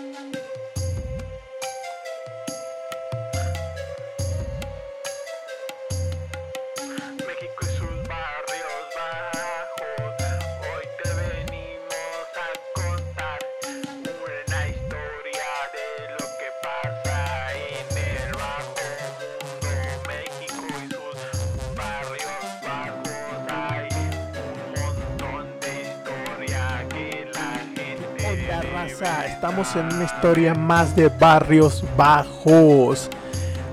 Música estamos en una historia más de barrios bajos.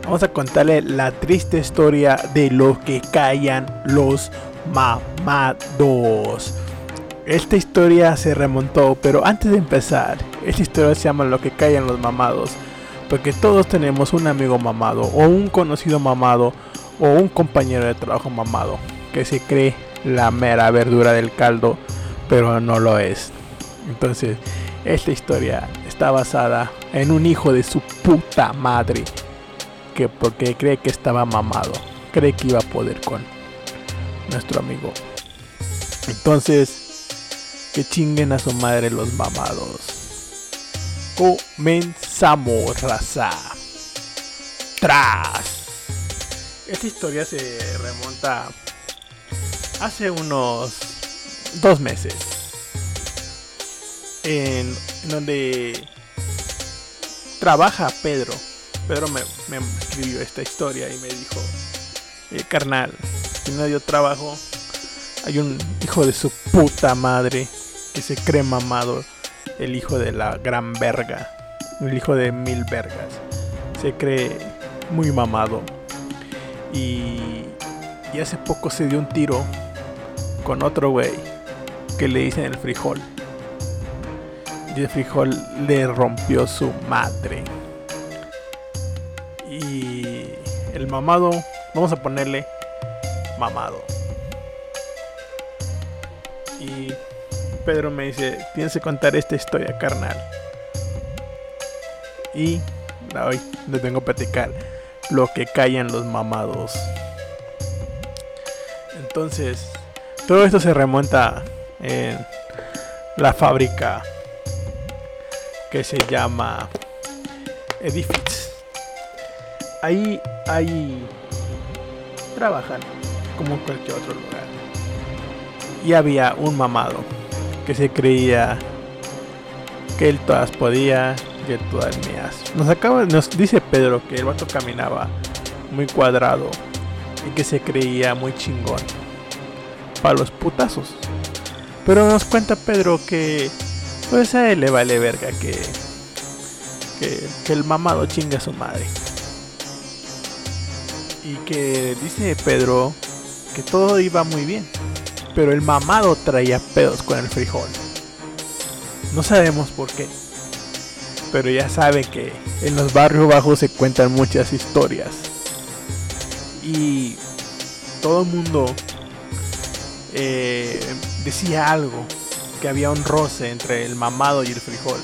Vamos a contarle la triste historia de lo que callan los mamados. Esta historia se remontó, pero antes de empezar, esta historia se llama Lo que callan los mamados. Porque todos tenemos un amigo mamado, o un conocido mamado, o un compañero de trabajo mamado, que se cree la mera verdura del caldo, pero no lo es. Entonces, esta historia está basada en un hijo de su puta madre que porque cree que estaba mamado, cree que iba a poder con nuestro amigo. Entonces, que chinguen a su madre los mamados. Comenzamos, raza. Tras. Esta historia se remonta hace unos dos meses en, donde trabaja Pedro. Pedro me, escribió esta historia y me dijo, eh, carnal, si no dio trabajo, hay un hijo de su puta madre que se cree mamado, el hijo de la gran verga, el hijo de mil vergas, se cree muy mamado. Y, y hace poco se dio un tiro con otro güey que le dicen el frijol de frijol le rompió su madre. Y el mamado, vamos a ponerle mamado. Y Pedro me dice, tienes que contar esta historia, carnal. Y hoy le tengo que platicar lo que callan los mamados. Entonces, todo esto se remonta en la fábrica que se llama Edifice. Ahí, ahí trabajan como en cualquier otro lugar. Y había un mamado que se creía que él todas podía, que todas mías. Nos acaba, nos dice Pedro que el vato caminaba muy cuadrado y que se creía muy chingón para los putazos. Pero nos cuenta Pedro que pues a él le vale verga que, que, el mamado chinga a su madre. Y que dice Pedro que todo iba muy bien. Pero el mamado traía pedos con el frijol. No sabemos por qué. Pero ya sabe que en los barrios bajos se cuentan muchas historias. Y todo el mundo eh, decía algo que había un roce entre el mamado y el frijol,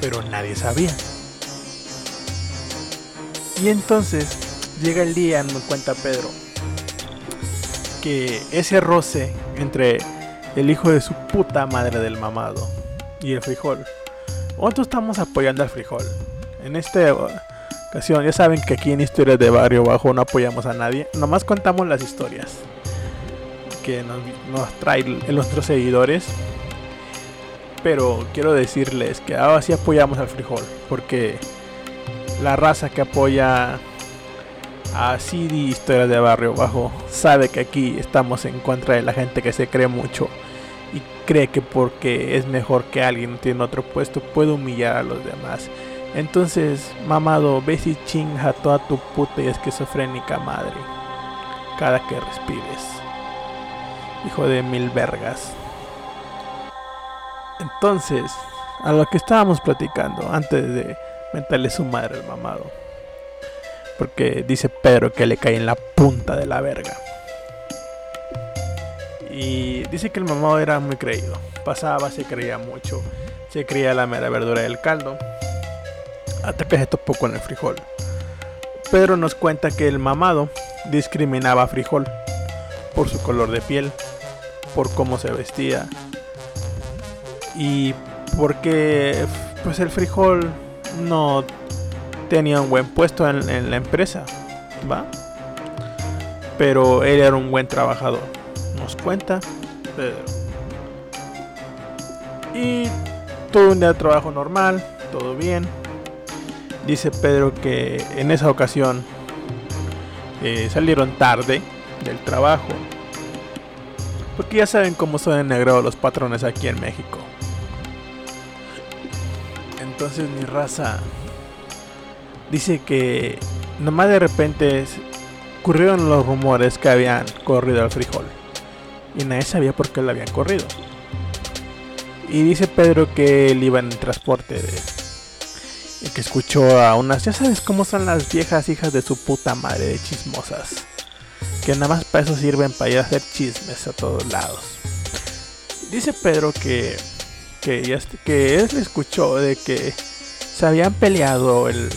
pero nadie sabía. Y entonces llega el día, me cuenta Pedro, que ese roce entre el hijo de su puta madre del mamado y el frijol, nosotros estamos apoyando al frijol. En esta ocasión, ya saben que aquí en Historias de Barrio Bajo no apoyamos a nadie, nomás contamos las historias que nos, nos traen nuestros seguidores pero quiero decirles que ahora sí apoyamos al frijol, porque la raza que apoya a CD Historias de Barrio Bajo sabe que aquí estamos en contra de la gente que se cree mucho y cree que porque es mejor que alguien tiene otro puesto puede humillar a los demás. Entonces, mamado, ves y chinga toda tu puta y esquizofrénica madre cada que respires. Hijo de mil vergas. Entonces, a lo que estábamos platicando antes de meterle su madre al mamado. Porque dice Pedro que le cae en la punta de la verga. Y dice que el mamado era muy creído. Pasaba, se creía mucho. Se creía la mera verdura del caldo. Hasta que se topó con el frijol. Pedro nos cuenta que el mamado discriminaba a frijol por su color de piel, por cómo se vestía, y porque pues el frijol no tenía un buen puesto en, la empresa, ¿va? Pero él era un buen trabajador, nos cuenta Pedro. Y todo un día de trabajo normal, todo bien. Dice Pedro que en esa ocasión eh, salieron tarde del trabajo. Porque ya saben cómo son ennegrados los patrones aquí en México. Entonces mi raza dice que nomás de repente ocurrieron los rumores que habían corrido al frijol. Y nadie sabía por qué lo habían corrido. Y dice Pedro que él iba en el transporte de, y que escuchó a unas, ya sabes cómo son las viejas hijas de su puta madre de chismosas, que nada más para eso sirven para ir a hacer chismes a todos lados. Dice Pedro que que, que él escuchó de que se habían peleado el,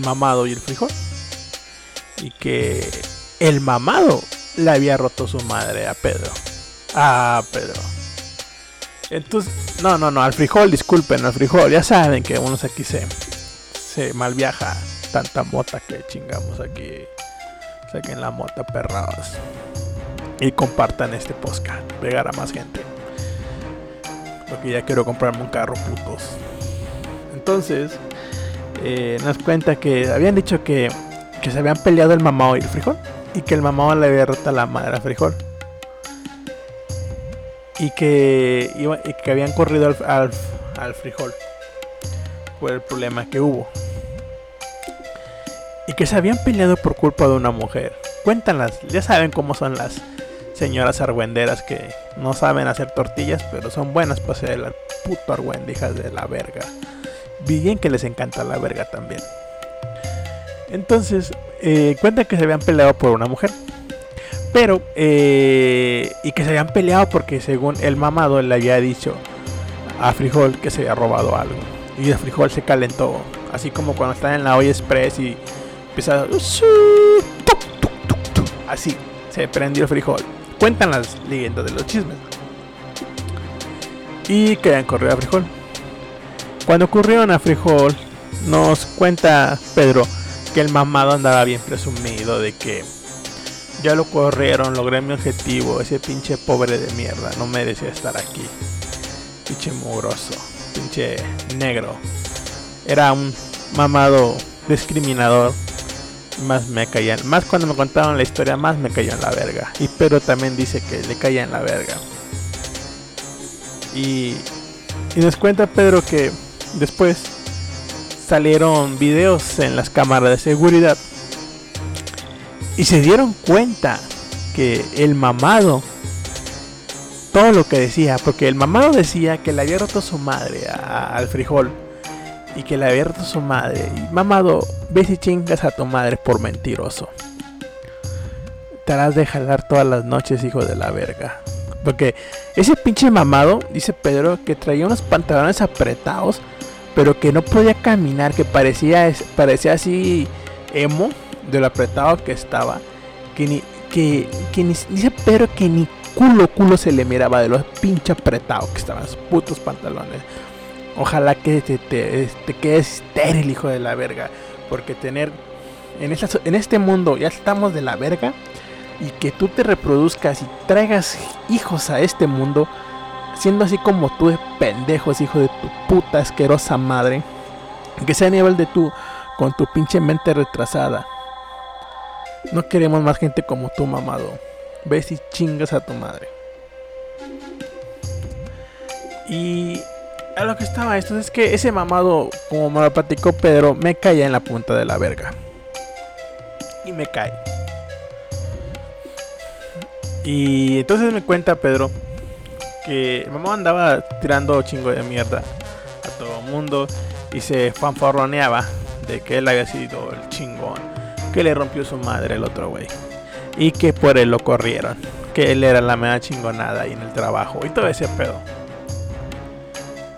mamado y el frijol y que el mamado le había roto su madre a Pedro. A Pedro. Entonces, no, no, no, al frijol, disculpen, al frijol. Ya saben que unos aquí se, se mal viaja tanta mota que chingamos aquí. Saquen la mota perrados. Y compartan este podcast. Pegar a más gente. Porque ya quiero comprarme un carro, putos. Entonces, eh, nos cuenta que habían dicho que, que se habían peleado el mamado y el frijol. Y que el mamado le había roto la madre al frijol y que, iba, y que habían corrido al, al, al, frijol por el problema que hubo. Y que se habían peleado por culpa de una mujer. Cuéntanlas, ya saben cómo son las señoras argüenderas que no saben hacer tortillas, pero son buenas para hacer las puto argüendijas de la verga. Bien que les encanta la verga también. Entonces, eh, cuentan que se habían peleado por una mujer. Pero, eh, y que se habían peleado porque según el mamado le había dicho a Frijol que se había robado algo. Y el Frijol se calentó. Así como cuando está en la olla express y empieza. Así, se prendió el Frijol. Cuentan las leyendas de los chismes. Y quedan correr a Frijol. Cuando ocurrieron a Frijol, nos cuenta Pedro que el mamado andaba bien presumido de que ya lo corrieron, logré mi objetivo. Ese pinche pobre de mierda no merecía estar aquí. Pinche mugroso, pinche negro. Era un mamado discriminador. Más me caían, más cuando me contaron la historia, más me cayó en la verga. Y pero también dice que le caía en la verga. Y, y nos cuenta Pedro que después salieron videos en las cámaras de seguridad y se dieron cuenta que el mamado, todo lo que decía, porque el mamado decía que le había roto su madre al frijol. Y que le había roto su madre. Mamado, ves y chingas a tu madre por mentiroso. Te harás de jalar todas las noches, hijo de la verga. Porque ese pinche mamado, dice Pedro, que traía unos pantalones apretados, pero que no podía caminar, que parecía, parecía así emo de lo apretado que estaba, que ni, que, que ni, dice Pedro que ni culo culo se le miraba de lo pinche apretado que estaban sus putos pantalones. Ojalá que te, te, te, quedes estéril, hijo de la verga. Porque tener. En, esta, en este mundo ya estamos de la verga. Y que tú te reproduzcas y traigas hijos a este mundo. Siendo así como tú de pendejos, hijo de tu puta asquerosa madre. Que sea a nivel de tú, con tu pinche mente retrasada. No queremos más gente como tú, mamado. Ves y chingas a tu madre. Y a lo que estaba esto es que ese mamado, como me lo platicó Pedro, me caía en la punta de la verga. Y me cae. Y entonces me cuenta Pedro que mamá andaba tirando chingo de mierda a todo el mundo y se fanfarroneaba de que él había sido el chingón que le rompió su madre el otro güey. Y que por él lo corrieron. Que él era la mera chingonada ahí en el trabajo. Y todo ese pedo.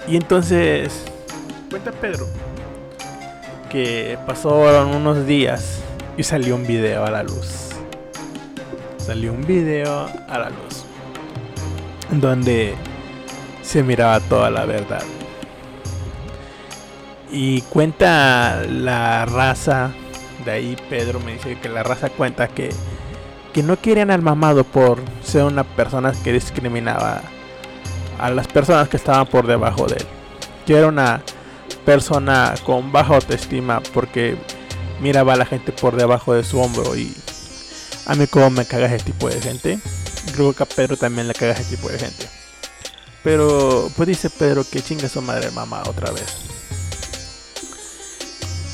Y entonces, cuenta Pedro que pasaron unos días y salió un video a la luz. Salió un video a la luz. Donde se miraba toda la verdad. Y cuenta la raza, de ahí Pedro me dice que la raza cuenta que, que no querían al mamado por ser una persona que discriminaba a las personas que estaban por debajo de él. Que era una persona con baja autoestima porque miraba a la gente por debajo de su hombro y a mí como me caga ese tipo de gente. Creo que a Pedro también le caga ese tipo de gente. Pero pues dice Pedro que chinga su madre mamá otra vez.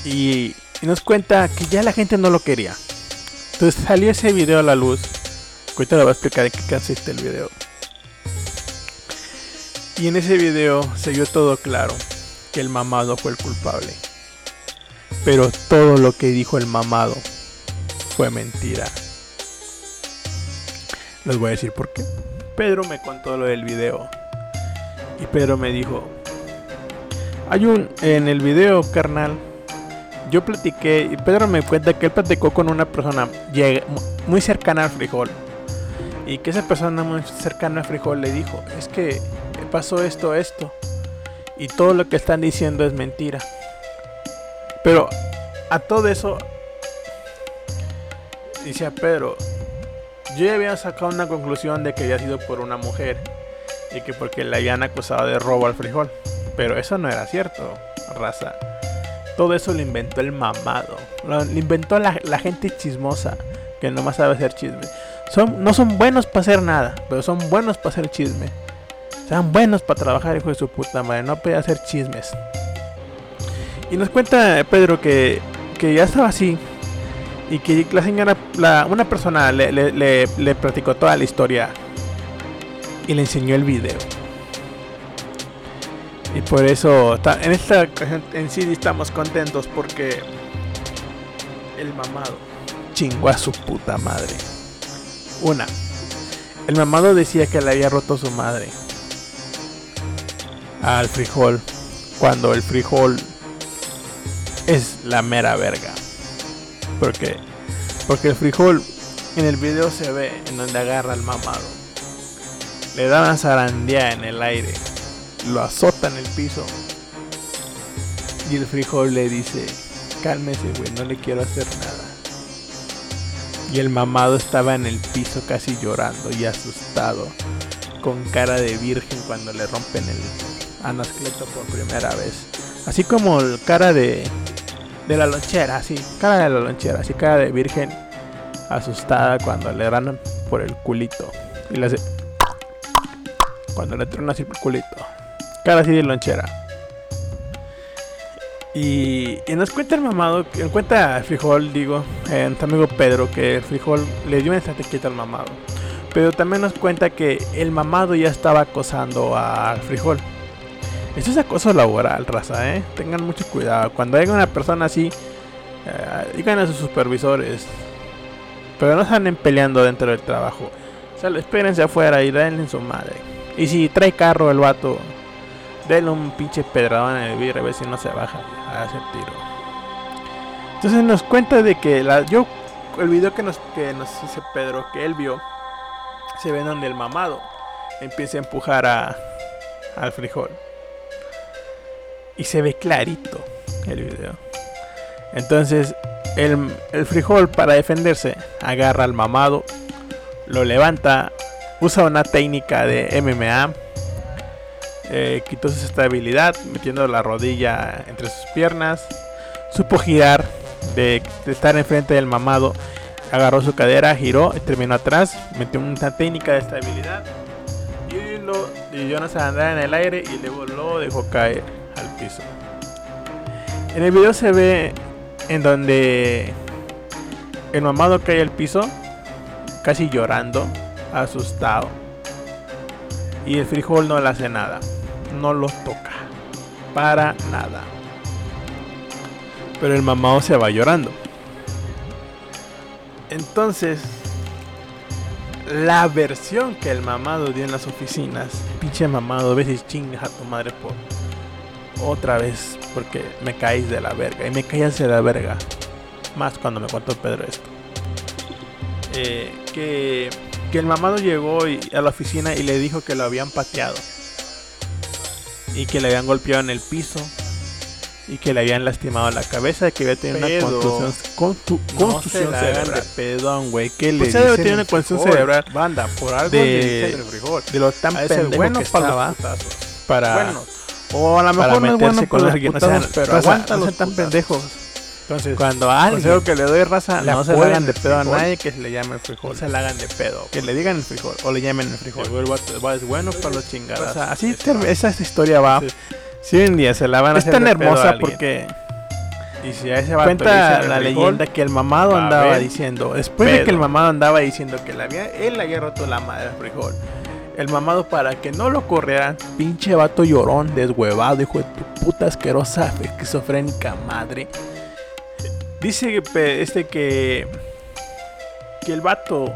Y, nos cuenta que ya la gente no lo quería. Entonces salió ese video a la luz. Ahorita le voy a explicar de qué consiste el video. Y en ese video se vio todo claro que el mamado fue el culpable. Pero todo lo que dijo el mamado fue mentira. Les voy a decir por qué. Pedro me contó lo del video. Y Pedro me dijo, hay un en el video, carnal. Yo platiqué y Pedro me cuenta que él platicó con una persona muy cercana al frijol. Y que esa persona muy cercana al frijol le dijo, es que pasó esto, esto. Y todo lo que están diciendo es mentira. Pero a todo eso, dice Pedro, yo ya había sacado una conclusión de que había sido por una mujer y que porque la habían acusado de robo al frijol. Pero eso no era cierto, raza. Todo eso lo inventó el mamado. Lo, inventó la, gente chismosa que nomás sabe hacer chisme. Son, no son buenos para hacer nada, pero son buenos para hacer chisme. Sean buenos para trabajar, hijo de su puta madre. No puede hacer chismes. Y nos cuenta Pedro que, que ya estaba así y que la señora, una persona le, le, le, platicó toda la historia y le enseñó el video. Y por eso en esta en sí estamos contentos porque el mamado chingó a su puta madre. Una, el mamado decía que le había roto su madre al frijol cuando el frijol es la mera verga. Porque, porque el frijol en el video se ve en donde agarra al mamado. Le da una zarandía en el aire. Lo azota en el piso. Y el frijol le dice, cálmese, güey, no le quiero hacer nada. Y el mamado estaba en el piso casi llorando y asustado, con cara de virgen cuando le rompen el anascleto por primera vez. Así como el cara de, de la lonchera, así, cara de la lonchera, así cara de virgen asustada cuando le dan por el culito. Y le hace. Cuando le truena así por el culito. Cara así de lonchera. Y, nos cuenta el mamado, cuenta el frijol, digo, en tu amigo Pedro, que frijol le dio una estrategia al mamado. Pero también nos cuenta que el mamado ya estaba acosando al frijol. Eso es acoso laboral, raza, ¿eh? Tengan mucho cuidado. Cuando haya una persona así, eh, digan a sus supervisores. Pero no se peleando dentro del trabajo. O sea, espérense afuera y denle en su madre. Y si trae carro el vato, denle un pinche pedradón en el vidrio a ver si no se baja a hacer tiro. Entonces nos cuenta de que la, yo, el video que nos, que nos dice Pedro que él vio, se ve donde el mamado empieza a empujar a, al frijol y se ve clarito el video. Entonces el, frijol para defenderse agarra al mamado, lo levanta, usa una técnica de MMA, eh, quitó su estabilidad metiendo la rodilla entre sus piernas, supo girar de, estar enfrente del mamado, agarró su cadera, giró y terminó atrás, metió una técnica de estabilidad y, lo, y Jonas andar en el aire y luego lo dejó caer al piso. En el video se ve en donde el mamado cae al piso, casi llorando, asustado. Y el frijol no le hace nada, no lo toca, para nada. Pero el mamado se va llorando. Entonces, la versión que el mamado dio en las oficinas, pinche mamado, a veces chingas a tu madre por otra vez porque me caís de la verga. Y me caías de la verga. Más cuando me contó Pedro esto. Eh, que, que el mamado llegó a la oficina y le dijo que lo habían pateado. Y que le habían golpeado en el piso. y que le habían lastimado la cabeza, que había tenido una contusión, contu, No contusión hagan cerebral. de pedón, güey. ¿Qué le Pues debe dicen tener una contusión cerebral Banda, por algo de- le dicen el frijol. De lo tan pendejo bueno que para estaba los para, o a lo para mejor no es meterse bueno con alguien. O sea, pero aguanta no tan pendejos. Entonces, Cuando a alguien que le doy raza, le no se le hagan de pedo a nadie que se le llame el frijol. no se la hagan de pedo. Que le digan el frijol o le llamen el frijol. El es bueno para los O chingadas. sea, así Este esa historia va. Hoy en día se la van a Es hacer tan de pedo a hermosa porque y si a ese vato le cuenta la frijol, leyenda que el mamado andaba diciendo, después de que el mamado andaba diciendo que le había, él le había roto la madre al frijol. El mamado para que no lo corrieran, pinche vato llorón, deshuevado, hijo de tu puta asquerosa esquizofrénica madre. Dice este que que el vato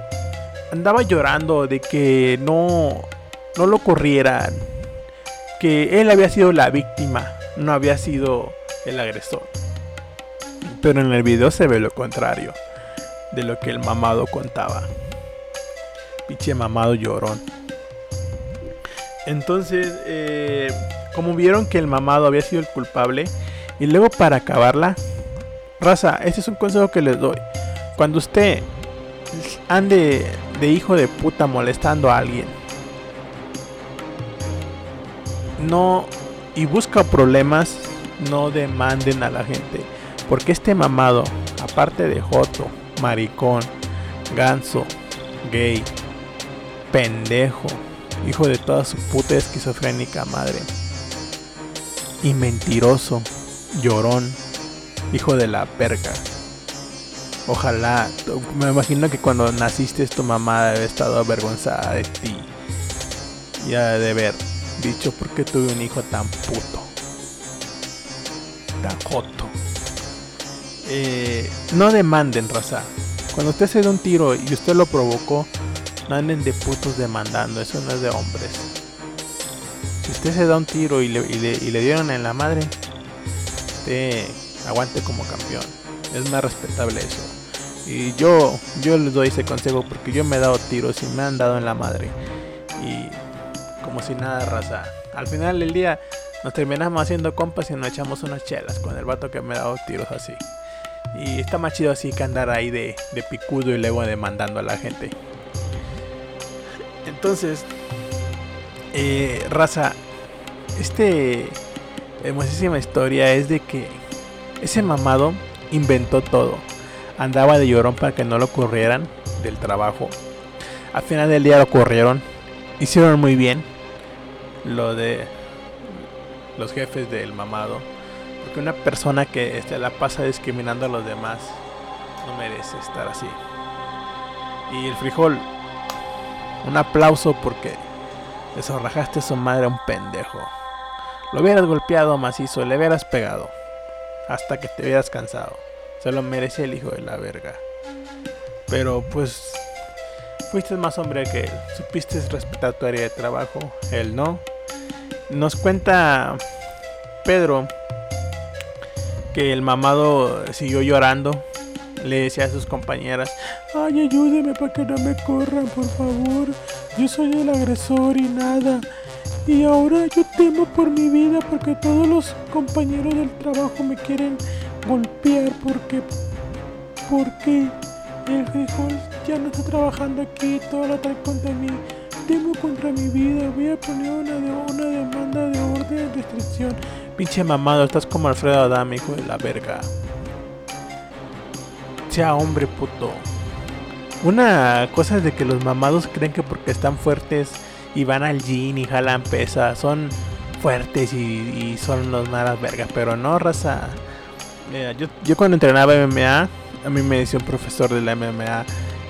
andaba llorando de que no no lo corrieran, que él había sido la víctima, no había sido el agresor. Pero en el video se ve lo contrario de lo que el mamado contaba. Pinche mamado llorón. Entonces, eh, como vieron que el mamado había sido el culpable, y luego para acabarla, raza, este es un consejo que les doy. Cuando usted ande de hijo de puta molestando a alguien, no y busca problemas, no demanden a la gente. Porque este mamado, aparte de Joto, maricón, ganso, gay, pendejo, hijo de toda su puta esquizofrénica madre, y mentiroso, llorón, hijo de la perga. Ojalá, me imagino que cuando naciste tu mamá debe estado avergonzada de ti. Y ha de haber dicho por qué tuve un hijo tan puto. Tan joto. Eh, no demanden, raza. Cuando usted se da un tiro y usted lo provocó, no anden de putos demandando. Eso no es de hombres. Si usted se da un tiro y le, dieron en la madre, usted aguante como campeón. Es más respetable eso. Y yo, les doy ese consejo porque yo me he dado tiros y me han dado en la madre. Y como si nada, raza. Al final del día nos terminamos haciendo compas y nos echamos unas chelas con el vato que me ha dado tiros así. Y está más chido así que andar ahí de picudo y luego demandando a la gente. Entonces, eh, raza, este hermosísima historia es de que ese mamado inventó todo. Andaba de llorón para que no lo corrieran del trabajo. Al final del día lo corrieron. Hicieron muy bien lo de los jefes del mamado. Porque una persona que este, la pasa discriminando a los demás no merece estar así. Y el frijol, un aplauso porque desorrajaste a su madre a un pendejo. Lo hubieras golpeado macizo, le hubieras pegado. Hasta que te hubieras cansado. Se lo merece el hijo de la verga. Pero pues fuiste más hombre que él. Supiste respetar tu área de trabajo. Él no. Nos cuenta Pedro que el mamado siguió llorando. Le decía a sus compañeras, ay ayúdeme para que no me corran, por favor. Yo soy el agresor y nada. Y ahora yo temo por mi vida porque todos los compañeros del trabajo me quieren golpear porque porque el frijol ya no está trabajando aquí, todo lo trae contra mí. Temo contra mi vida, voy a poner una, una demanda de orden de restricción. Pinche mamado, estás como Alfredo Adame, hijo de la verga. Sea hombre, puto. Una cosa es de que los mamados creen que porque están fuertes y van al gym y jalan pesas, son fuertes y, son los malas vergas, pero no, raza. Mira, yo, yo cuando entrenaba MMA, a mí me decía un profesor de la MMA,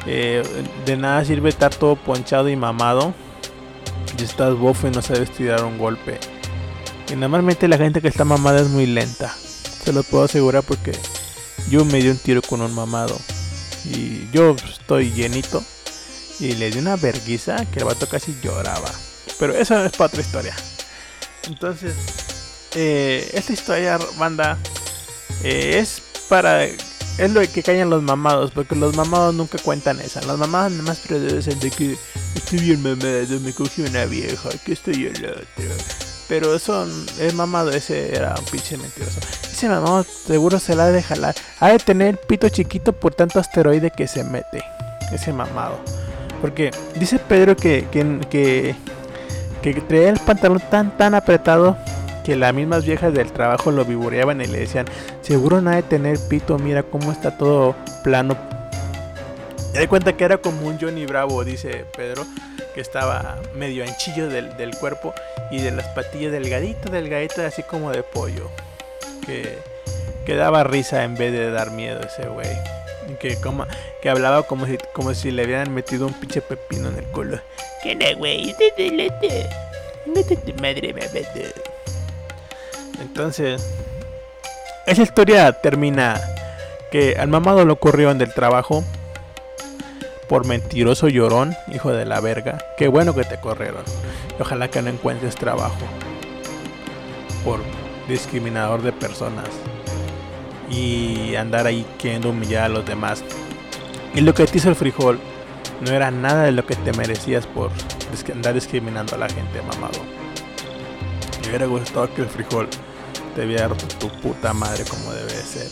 eh, de nada sirve estar todo ponchado y mamado y estás bofo y no sabes tirar un golpe. Y normalmente la gente que está mamada es muy lenta, se lo puedo asegurar porque yo me di un tiro con un mamado y yo estoy llenito y le di una verguiza que el vato casi lloraba. Pero eso es para otra historia. Entonces, eh, esta historia, banda, eh, es para. Es lo que callan los mamados, porque los mamados nunca cuentan esa. Los mamados nada más predicen de que estoy bien mamado, me cogí una vieja, que estoy el otro. Pero eso es mamado, ese era un pinche mentiroso. Ese mamado seguro se la ha de jalar. Ha de tener pito chiquito por tanto asteroide que se mete. Ese mamado. Porque dice Pedro que, que, que, que traía el pantalón tan tan apretado que las mismas viejas del trabajo lo vivoreaban y le decían, seguro no ha de tener pito, mira cómo está todo plano. Y de cuenta que era como un Johnny Bravo, dice Pedro, que estaba medio anchillo del, del cuerpo y de las patillas delgadito, delgadito, así como de pollo. Que, que daba risa en vez de dar miedo ese güey. Que, como, que hablaba como si, como si le hubieran metido un pinche pepino en el culo. ¿Qué no, güey? Mete tu madre, mamá. Entonces, esa historia termina que al mamado lo corrieron del trabajo por mentiroso llorón, hijo de la verga. Qué bueno que te corrieron. Ojalá que no encuentres trabajo por discriminador de personas y andar ahí queriendo humillar a los demás. Y lo que te hizo el frijol no era nada de lo que te merecías por andar discriminando a la gente, mamado. Me hubiera gustado que el frijol te hubiera roto tu puta madre como debe de ser.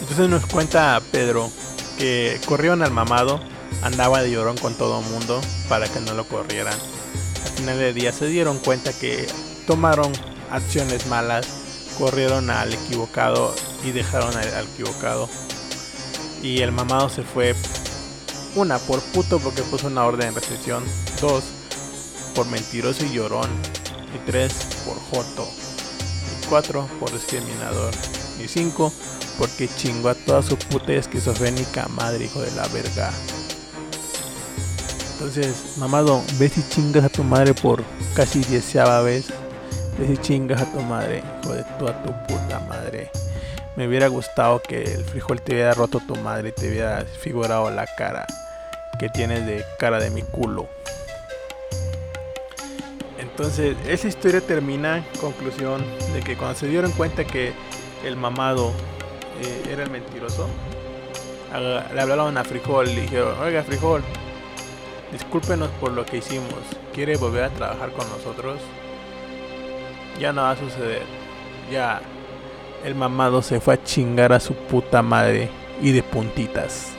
Entonces nos cuenta Pedro que corrieron al mamado, andaba de llorón con todo el mundo para que no lo corrieran. Al final del día se dieron cuenta que tomaron acciones malas, corrieron al equivocado y dejaron al, equivocado. Y el mamado se fue, una, por puto porque puso una orden de restricción, dos, por mentiroso y llorón, y tres, por joto, y cuatro, por discriminador, y cinco, porque chingó a toda su puta esquizofrénica madre, hijo de la verga. Entonces, mamado, ves y chingas a tu madre por casi dieceava vez. Y chingas a tu madre, hijo de toda tu puta madre. Me hubiera gustado que el frijol te hubiera roto tu madre y te hubiera figurado la cara que tienes de cara de mi culo. Entonces, esa historia termina, conclusión, de que cuando se dieron cuenta que el mamado eh, era el mentiroso, le hablaron a Frijol y dijeron, oiga Frijol, discúlpenos por lo que hicimos, ¿quiere volver a trabajar con nosotros? Ya no va a suceder, ya el mamado se fue a chingar a su puta madre y de puntitas.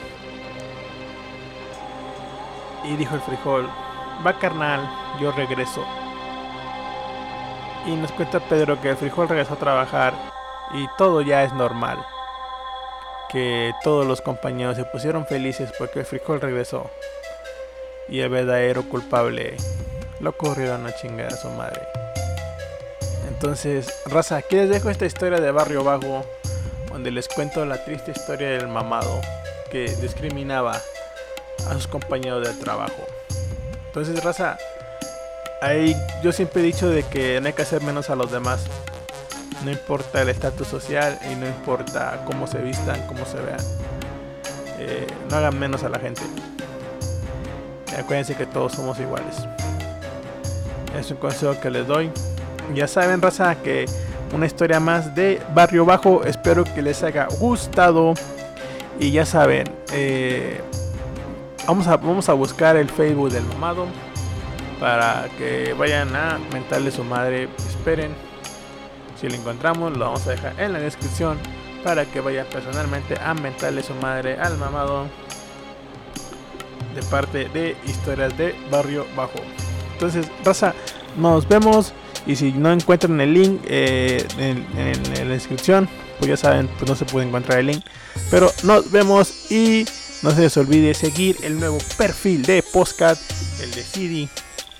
Y dijo el Frijol, va carnal, yo regreso. Y nos cuenta Pedro que el Frijol regresó a trabajar y todo ya es normal que todos los compañeros se pusieron felices porque el frijol regresó. Y el verdadero culpable lo corrieron a chingar a su madre. Entonces, raza, aquí les dejo esta historia de Barrio Bajo, donde les cuento la triste historia del mamado que discriminaba a sus compañeros de trabajo. Entonces, raza, ahí yo siempre he dicho de que no hay que hacer menos a los demás. No importa el estatus social y no importa cómo se vistan, cómo se vean. Eh, no hagan menos a la gente. Acuérdense que todos somos iguales. Es un consejo que les doy. Ya saben, raza, que una historia más de Barrio Bajo. Espero que les haya gustado. Y ya saben, eh, vamos, a, vamos a buscar el Facebook del mamado. Para que vayan a mentarle su madre. Esperen. Si lo encontramos, lo vamos a dejar en la descripción para que vayan personalmente a mentarle su madre al mamado de parte de historias de Barrio Bajo. Entonces, raza, nos vemos. Y si no encuentran el link eh, en, la descripción, pues ya saben, pues no se puede encontrar el link. Pero nos vemos y no se les olvide seguir el nuevo perfil de Postcat, el de CD,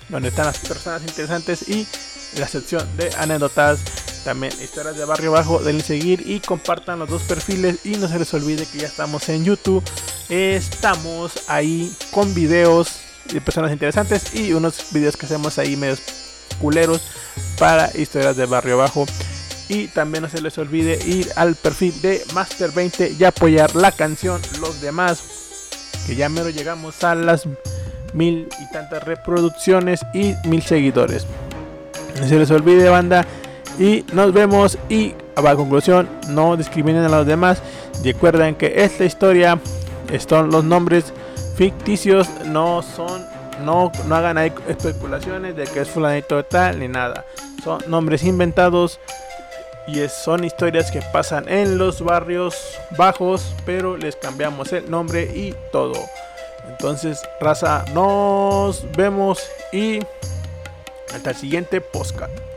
donde están las personas interesantes y la sección de anécdotas. También historias de barrio bajo, denle seguir y compartan los dos perfiles. Y no se les olvide que ya estamos en YouTube. Estamos ahí con videos de personas interesantes y unos videos que hacemos ahí medios culeros para historias de barrio bajo. Y también no se les olvide ir al perfil de Master 20 y apoyar la canción Los demás. Que ya mero llegamos a las mil y tantas reproducciones y mil seguidores. No se les olvide, banda. Y nos vemos. Y a conclusión, no discriminen a los demás. Recuerden que esta historia son los nombres ficticios. No son. No, no hagan ahí especulaciones de que es fulanito tal ni nada. Son nombres inventados. Y son historias que pasan en los barrios bajos, pero les cambiamos el nombre y todo. Entonces, raza, nos vemos y hasta el siguiente podcast.